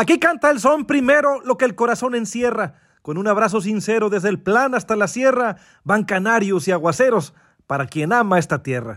Aquí canta el son primero lo que el corazón encierra. Con un abrazo sincero desde el plan hasta la sierra, van canarios y aguaceros para quien ama esta tierra.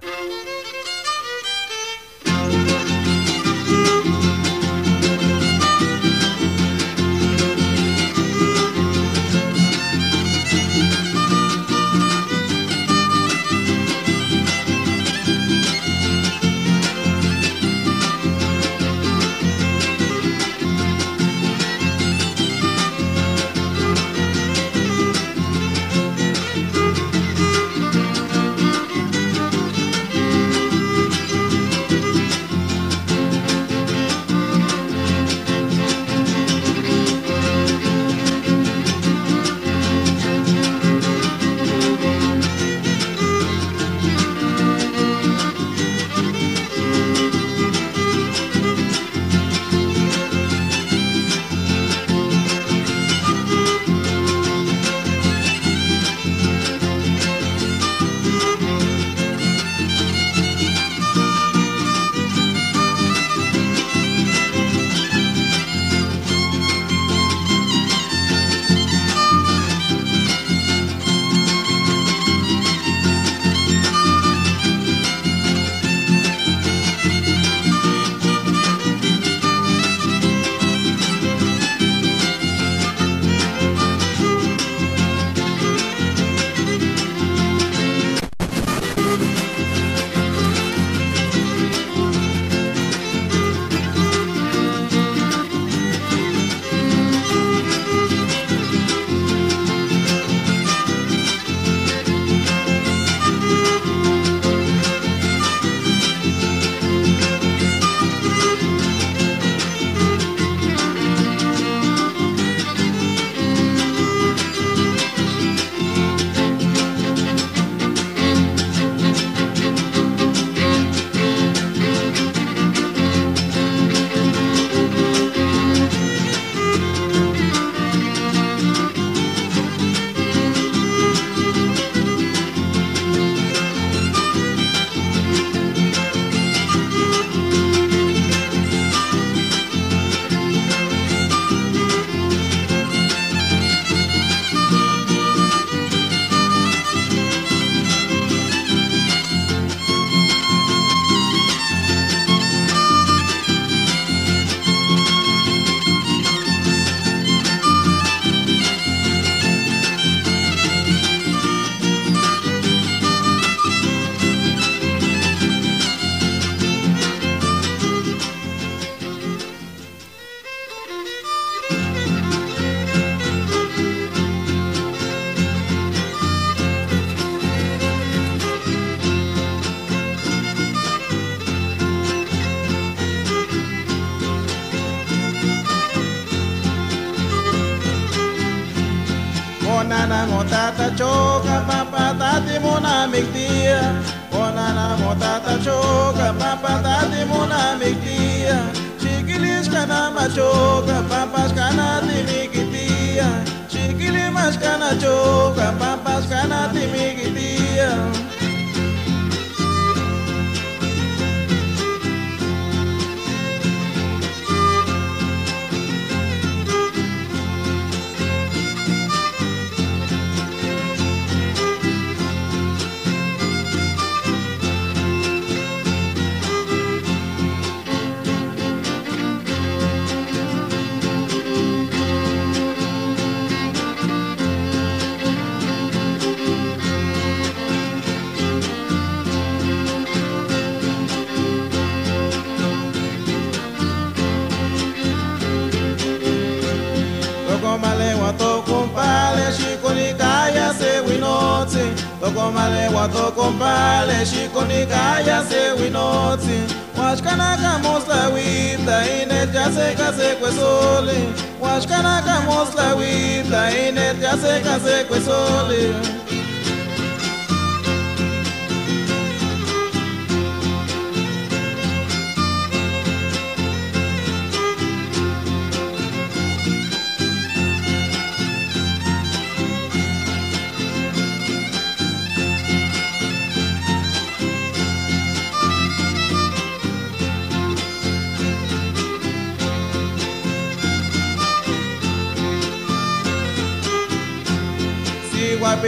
she konikaya say we nothing. Wash kanaka wita with the inet kase kwesole. Wash kanaka mosla with the se jase kase kwesole.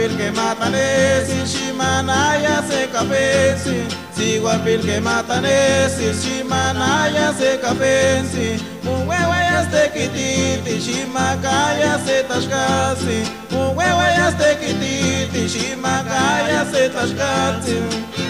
Siguapil que matan ese Shimanaya se capesi Siguapil que matan ese Shimanaya se capesi Muwewayas te kititi Shimakaya se tashkasi Muwewayas te kititi Shimakaya se tashkasi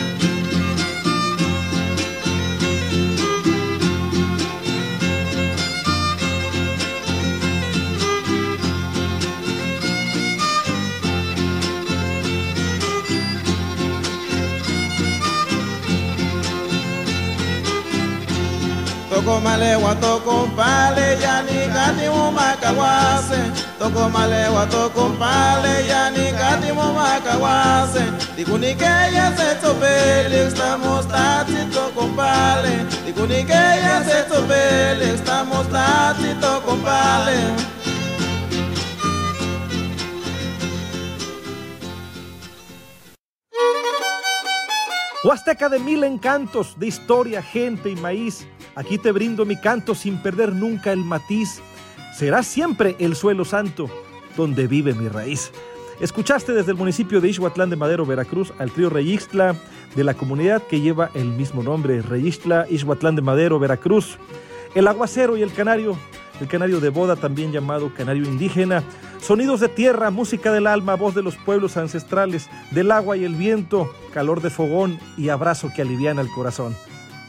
Toko malewa toko mpale yani kati mumakawase Toko malewa toko mpale yani kati mumakawase Dikunikeya se topele estamos tati toko mpale Dikunikeya se topele estamos tati toko mpale Huasteca de mil encantos, de historia, gente y maíz. Aquí te brindo mi canto sin perder nunca el matiz. Será siempre el suelo santo donde vive mi raíz. Escuchaste desde el municipio de Ixhuatlán de Madero, Veracruz, al trío Reyixtla de la comunidad que lleva el mismo nombre, Reyixtla, Ixhuatlán de Madero, Veracruz. El aguacero y el canario, el canario de boda, también llamado canario indígena. Sonidos de tierra, música del alma, voz de los pueblos ancestrales, del agua y el viento, calor de fogón y abrazo que aliviana el corazón.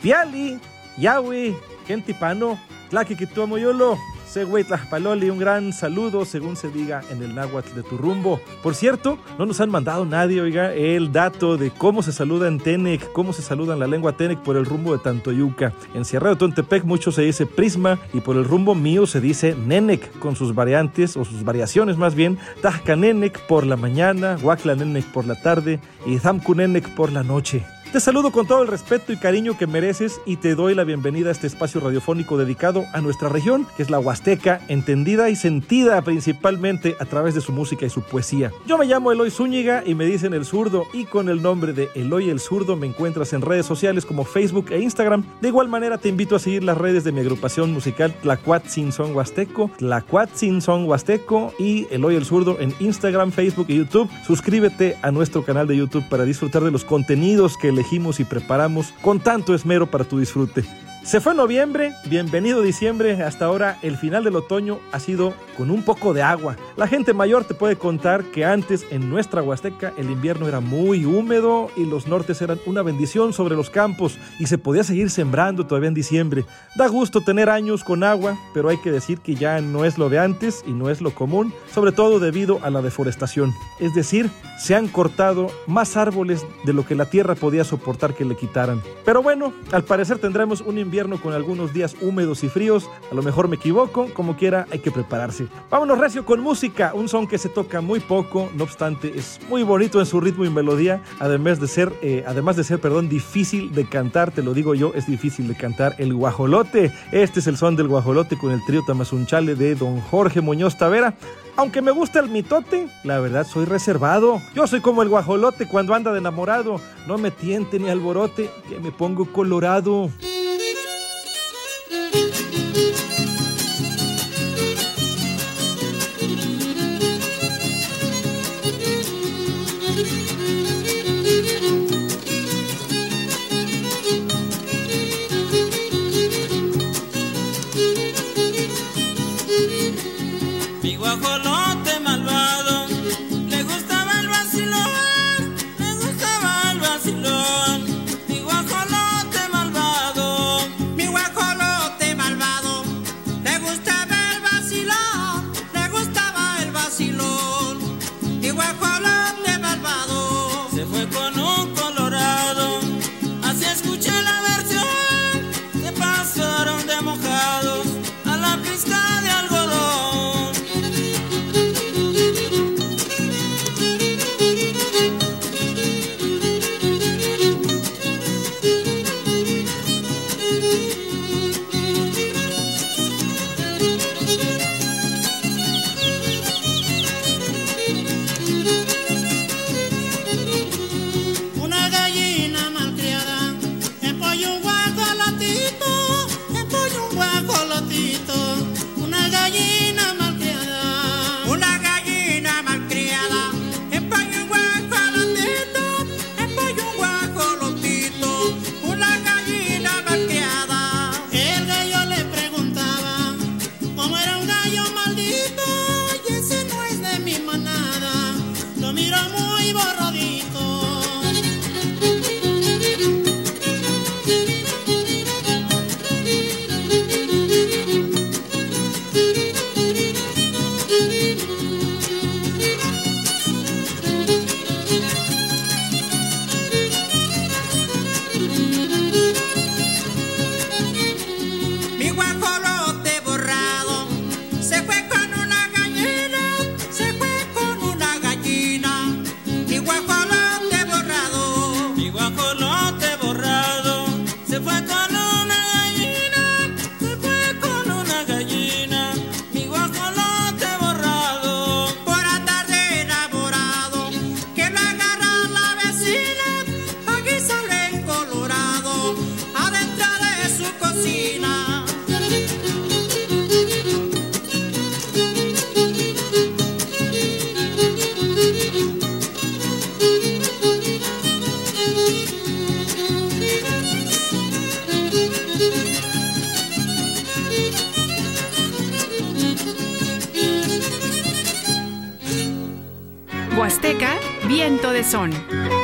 Piali, Yahweh, Gentipano, Tlaquiquituamoyolo, Següey Tlajpaloli, un gran saludo, según se diga en el náhuatl de tu rumbo. Por cierto, no nos han mandado nadie, oiga, el dato de cómo se saluda en Tenec, cómo se saluda en la lengua Tenec por el rumbo de Tantoyuca. En Sierra de Tontepec mucho se dice prisma y por el rumbo mío se dice Nenec, con sus variantes o sus variaciones más bien. Tajcanenec por la mañana, Huaclanenec por la tarde y Zamcunenec por la noche. Te saludo con todo el respeto y cariño que mereces y te doy la bienvenida a este espacio radiofónico dedicado a nuestra región, que es la Huasteca, entendida y sentida principalmente a través de su música y su poesía. Yo me llamo Eloy Zúñiga y me dicen el zurdo y con el nombre de Eloy el zurdo me encuentras en redes sociales como Facebook e Instagram. De igual manera te invito a seguir las redes de mi agrupación musical Tlacuatzin Son Huasteco, Tlacuatzin Son Huasteco y Eloy el zurdo en Instagram, Facebook y YouTube. Suscríbete a nuestro canal de YouTube para disfrutar de los contenidos que y preparamos con tanto esmero para tu disfrute. Se fue noviembre, bienvenido diciembre, hasta ahora el final del otoño ha sido con un poco de agua. La gente mayor te puede contar que antes en nuestra Huasteca el invierno era muy húmedo y los nortes eran una bendición sobre los campos y se podía seguir sembrando todavía en diciembre. Da gusto tener años con agua, pero hay que decir que ya no es lo de antes y no es lo común, sobre todo debido a la deforestación. Es decir, se han cortado más árboles de lo que la tierra podía soportar que le quitaran. Pero bueno, al parecer tendremos un invierno con algunos días húmedos y fríos. A lo mejor me equivoco, como quiera hay que prepararse. Vámonos recio con música, un son que se toca muy poco, no obstante es muy bonito en su ritmo y melodía, además de ser, eh, además de ser, perdón, difícil de cantar, te lo digo yo, es difícil de cantar el guajolote. Este es el son del guajolote con el trío Tamazunchale de don Jorge Muñoz Tavera. Aunque me gusta el mitote, la verdad soy reservado. Yo soy como el guajolote cuando anda de enamorado. No me tiente ni alborote, que me pongo colorado. Viento de Son.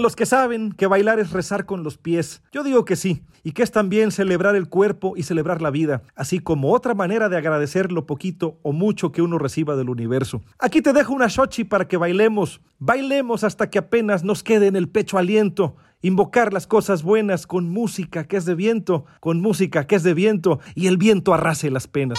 Los que saben que bailar es rezar con los pies. Yo digo que sí, y que es también celebrar el cuerpo y celebrar la vida, así como otra manera de agradecer lo poquito o mucho que uno reciba del universo. Aquí te dejo una xochi para que bailemos. Bailemos hasta que apenas nos quede en el pecho aliento. Invocar las cosas buenas con música que es de viento, con música que es de viento, y el viento arrase las penas.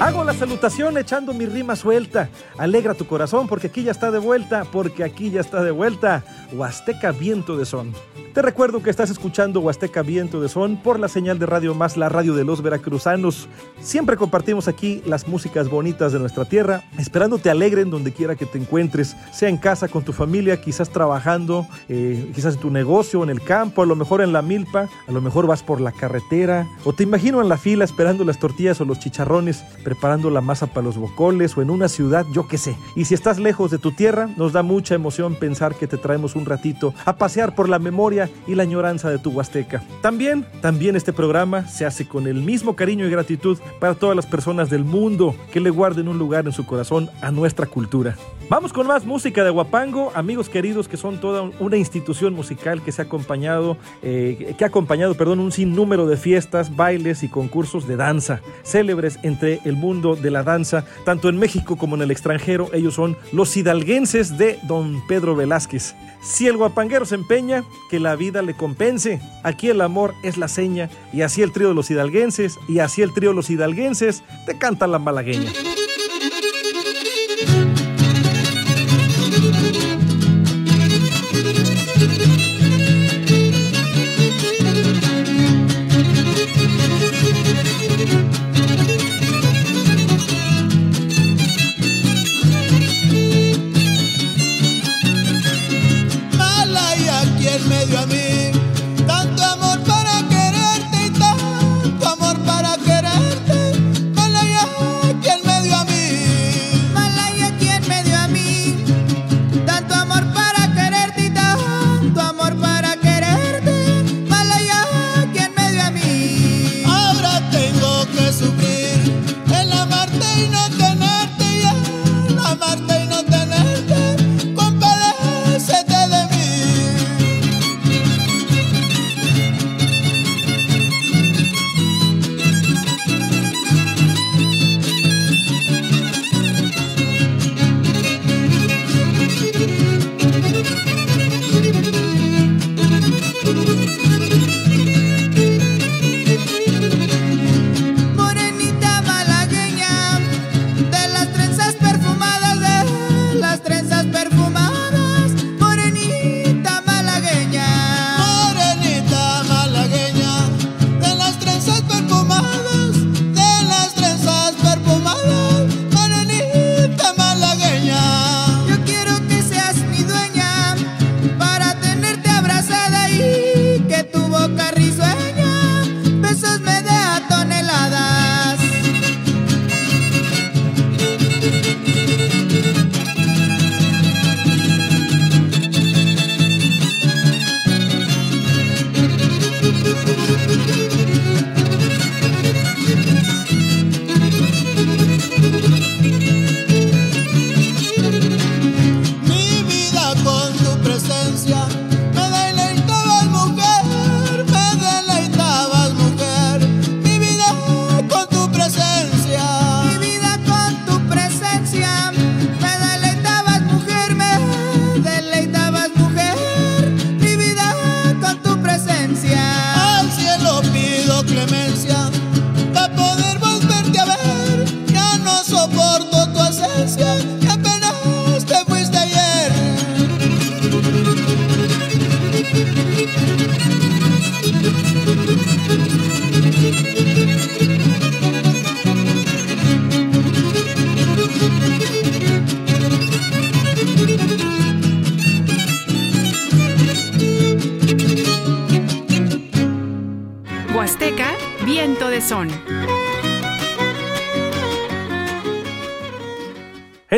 Hago la salutación echando mi rima suelta. Alegra tu corazón porque aquí ya está de vuelta, porque aquí ya está de vuelta. Huasteca Viento de Son. Te recuerdo que estás escuchando Huasteca Viento de Son por la señal de Radio Más, la radio de los veracruzanos. Siempre compartimos aquí las músicas bonitas de nuestra tierra, esperando te alegren donde quiera que te encuentres, sea en casa con tu familia, quizás trabajando, eh, quizás en tu negocio, en el campo, a lo mejor en la milpa, a lo mejor vas por la carretera, o te imagino en la fila esperando las tortillas o los chicharrones, preparando la masa para los bocoles, o en una ciudad, yo qué sé. Y si estás lejos de tu tierra, nos da mucha emoción pensar que te traemos un ratito a pasear por la memoria y la añoranza de tu Huasteca. También, también este programa se hace con el mismo cariño y gratitud para todas las personas del mundo que le guarden un lugar en su corazón a nuestra cultura. Vamos con más música de Huapango, amigos queridos que son toda una institución musical que se ha acompañado, eh, que ha acompañado, perdón, un sinnúmero de fiestas, bailes y concursos de danza, célebres entre el mundo de la danza, tanto en México como en el extranjero. Ellos son los hidalguenses de Don Pedro Velázquez. Si el guapanguero se empeña, que la vida le compense. Aquí el amor es la seña, y así el trío de los hidalguenses, y así el trío de los hidalguenses te canta la malagueña.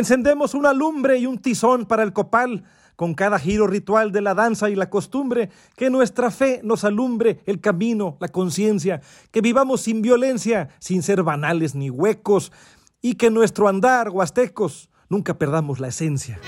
Encendemos una lumbre y un tizón para el copal, con cada giro ritual de la danza y la costumbre, que nuestra fe nos alumbre el camino, la conciencia, que vivamos sin violencia, sin ser banales ni huecos, y que nuestro andar, huastecos, nunca perdamos la esencia.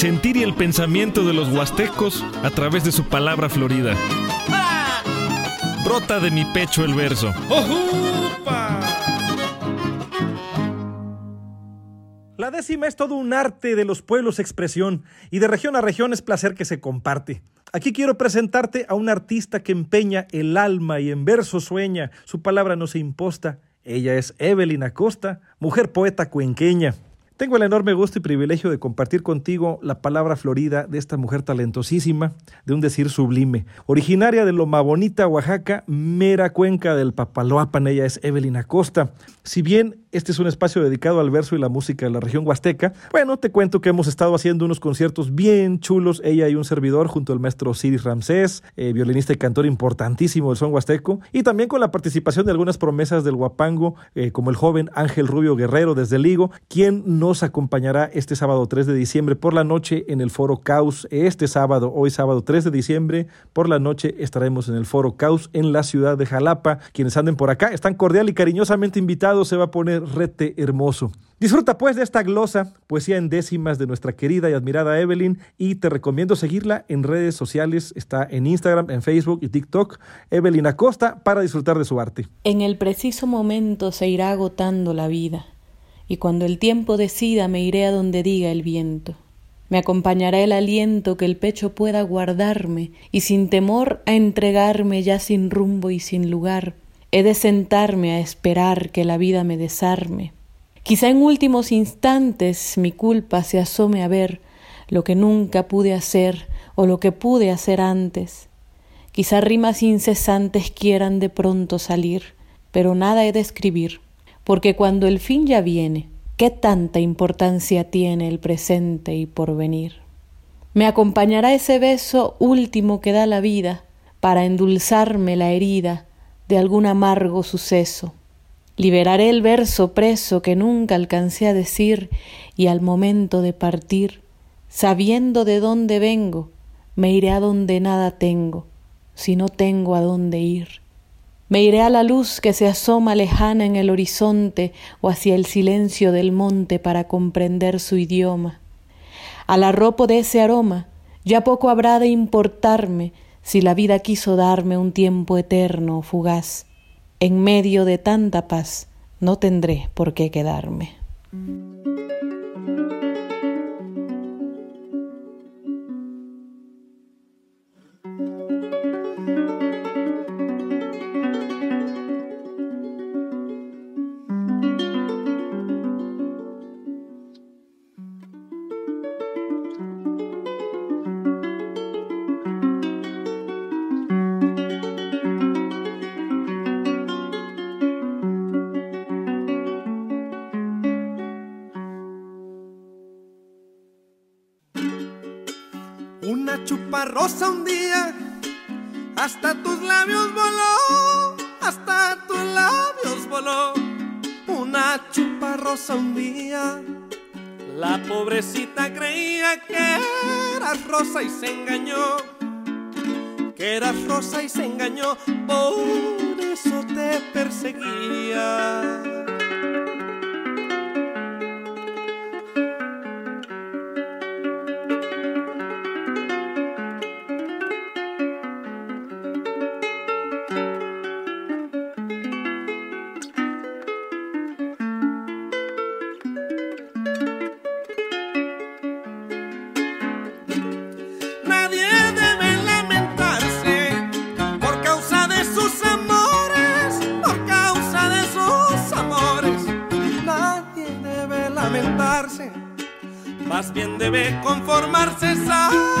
Sentir y el pensamiento de los huastecos a través de su palabra florida. Brota de mi pecho el verso. La décima es todo un arte de los pueblos expresión y de región a región es placer que se comparte. Aquí quiero presentarte a un artista que empeña el alma y en verso sueña, su palabra no se imposta. Ella es Evelyn Acosta, mujer poeta cuenqueña. Tengo el enorme gusto y privilegio de compartir contigo la palabra florida de esta mujer talentosísima, de un decir sublime. Originaria de Loma Bonita, Oaxaca, mera cuenca del Papaloapan, ella es Evelyn Acosta. Si bien este es un espacio dedicado al verso y la música de la región huasteca. Bueno, te cuento que hemos estado haciendo unos conciertos bien chulos, ella y un servidor, junto al maestro Ciris Ramsés, eh, violinista y cantor importantísimo del son huasteco, y también con la participación de algunas promesas del guapango, eh, como el joven Ángel Rubio Guerrero desde Ligo, quien nos acompañará este sábado 3 de diciembre por la noche en el Foro Caos. Este sábado, hoy sábado 3 de diciembre, por la noche estaremos en el Foro Caos en la ciudad de Jalapa. Quienes anden por acá están cordial y cariñosamente invitados, se va a poner rete hermoso. Disfruta pues de esta glosa, poesía en décimas de nuestra querida y admirada Evelyn y te recomiendo seguirla en redes sociales, está en Instagram, en Facebook y TikTok, Evelyn Acosta, para disfrutar de su arte. En el preciso momento se irá agotando la vida y cuando el tiempo decida me iré a donde diga el viento. Me acompañará el aliento que el pecho pueda guardarme y sin temor a entregarme ya sin rumbo y sin lugar He de sentarme a esperar que la vida me desarme. Quizá en últimos instantes mi culpa se asome a ver lo que nunca pude hacer o lo que pude hacer antes. Quizá rimas incesantes quieran de pronto salir, pero nada he de escribir, porque cuando el fin ya viene, ¿qué tanta importancia tiene el presente y porvenir? Me acompañará ese beso último que da la vida para endulzarme la herida de algún amargo suceso. Liberaré el verso preso que nunca alcancé a decir y al momento de partir, sabiendo de dónde vengo, me iré a donde nada tengo, si no tengo a dónde ir. Me iré a la luz que se asoma lejana en el horizonte o hacia el silencio del monte para comprender su idioma. Al arropo de ese aroma ya poco habrá de importarme si la vida quiso darme un tiempo eterno o fugaz, en medio de tanta paz no tendré por qué quedarme. Rosa y se engañó. Que eras rosa y se engañó, debe conformarse.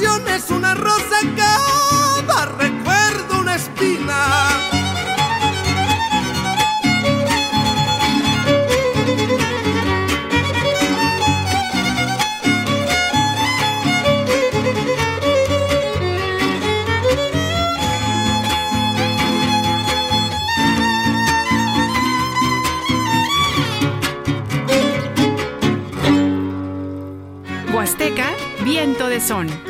Es una rosa, cada recuerdo una espina. Huasteca, viento de son.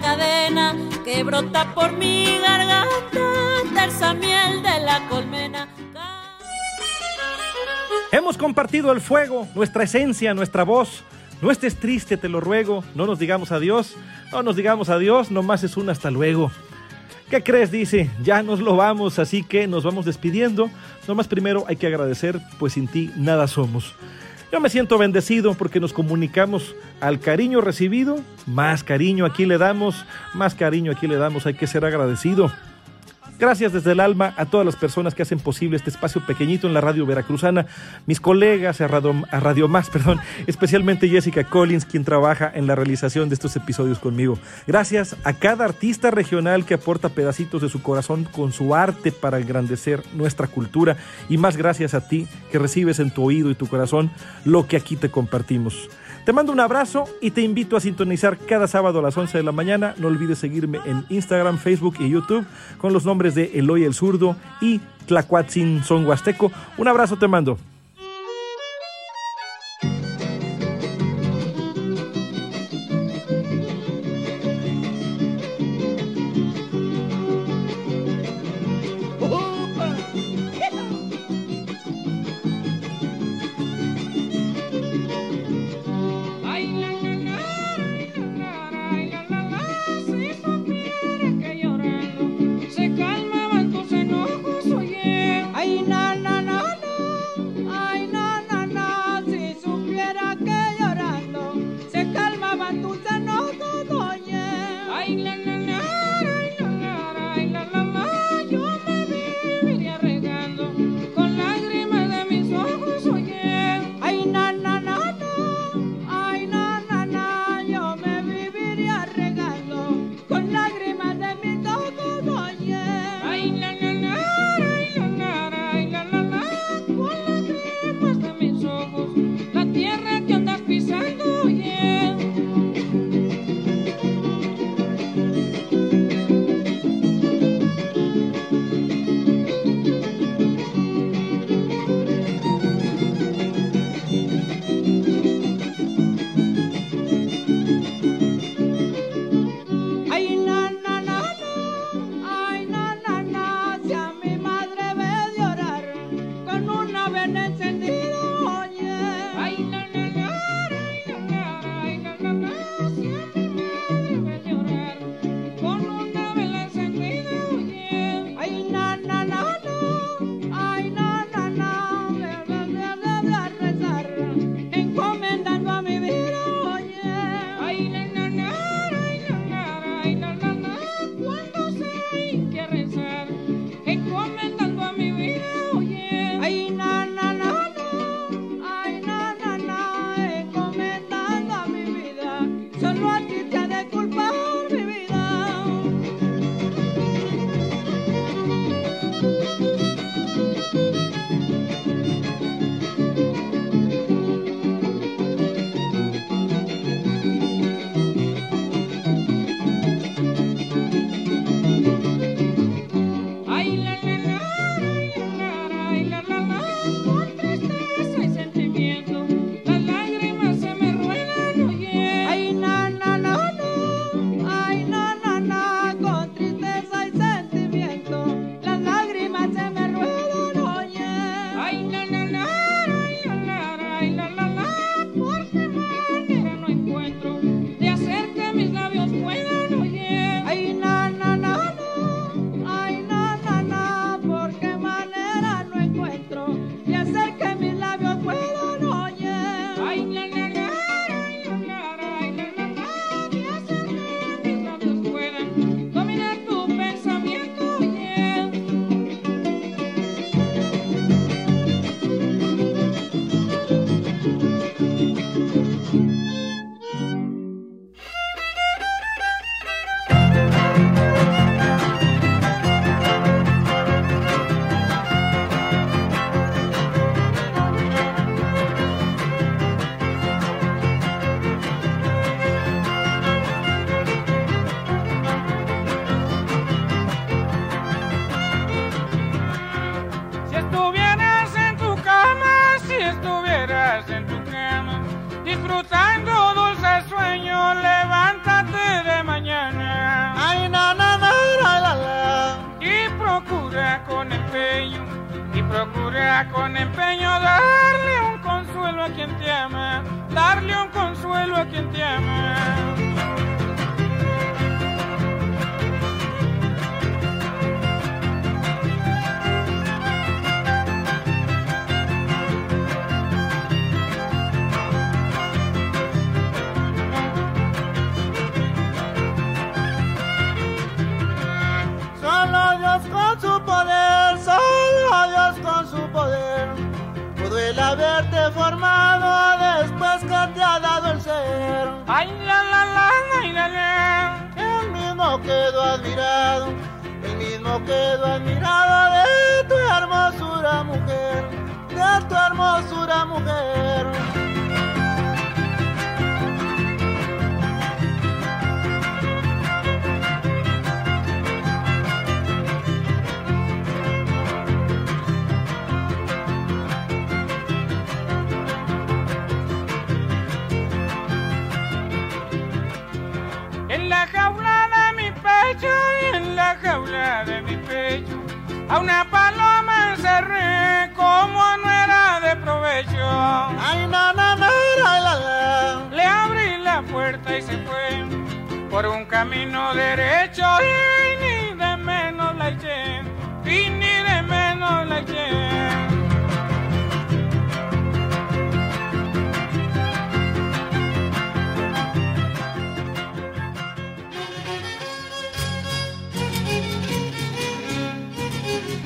Cadena que brota por mi garganta, de la colmena. Hemos compartido el fuego, nuestra esencia, nuestra voz. No estés triste, te lo ruego. No nos digamos adiós. No nos digamos adiós, nomás es un hasta luego. ¿Qué crees? Dice, ya nos lo vamos, así que nos vamos despidiendo. Nomás primero hay que agradecer, pues sin ti nada somos. Yo me siento bendecido porque nos comunicamos al cariño recibido, más cariño aquí le damos, más cariño aquí le damos, hay que ser agradecido. Gracias desde el alma a todas las personas que hacen posible este espacio pequeñito en la radio veracruzana, mis colegas a Radio, Más, perdón, especialmente Jessica Collins, quien trabaja en la realización de estos episodios conmigo. Gracias a cada artista regional que aporta pedacitos de su corazón con su arte para engrandecer nuestra cultura y más gracias a ti que recibes en tu oído y tu corazón lo que aquí te compartimos. Te mando un abrazo y te invito a sintonizar cada sábado a las 11 de la mañana. No olvides seguirme en Instagram, Facebook y YouTube con los nombres de Eloy el Zurdo y Tlacuatzin Son Huasteco. Un abrazo te mando.